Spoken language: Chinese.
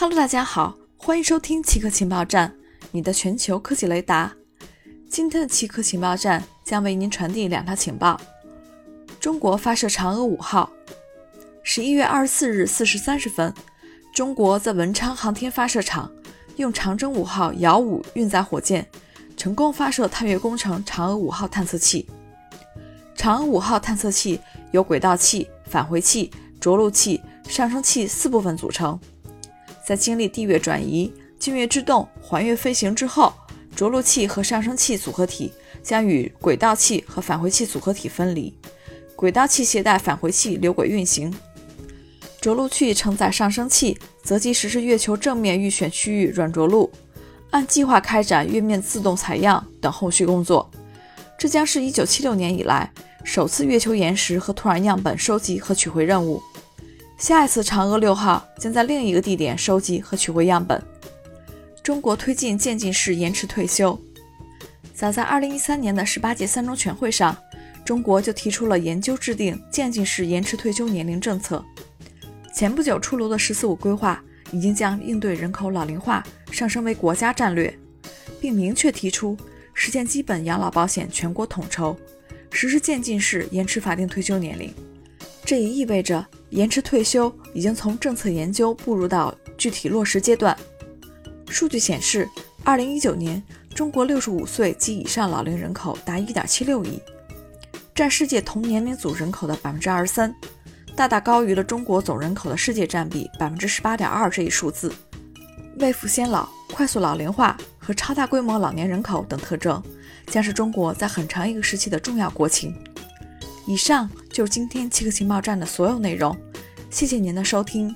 Hello，大家好，欢迎收听奇科情报站，你的全球科技雷达。今天的奇科情报站将为您传递两条情报：中国发射嫦娥五号。十一月二十四日四时三十分，中国在文昌航天发射场用长征五号遥五运载火箭成功发射探月工程嫦娥五号探测器。嫦娥五号探测器由轨道器、返回器、着陆器、上升器四部分组成。在经历地月转移、近月制动、环月飞行之后，着陆器和上升器组合体将与轨道器和返回器组合体分离，轨道器携带返回器留轨运行，着陆器承载上升器择机实施月球正面预选区域软着陆，按计划开展月面自动采样等后续工作。这将是一九七六年以来首次月球岩石和土壤样本收集和取回任务。下一次嫦娥六号将在另一个地点收集和取回样本。中国推进渐进式延迟退休。早在2013年的十八届三中全会上，中国就提出了研究制定渐进式延迟退休年龄政策。前不久出炉的“十四五”规划已经将应对人口老龄化上升为国家战略，并明确提出实现基本养老保险全国统筹，实施渐进式延迟法定退休年龄。这也意味着。延迟退休已经从政策研究步入到具体落实阶段。数据显示，二零一九年中国六十五岁及以上老龄人口达一点七六亿，占世界同年龄组人口的百分之二十三，大大高于了中国总人口的世界占比百分之十八点二这一数字。未富先老、快速老龄化和超大规模老年人口等特征，将是中国在很长一个时期的重要国情。以上就是今天七个情报站的所有内容，谢谢您的收听。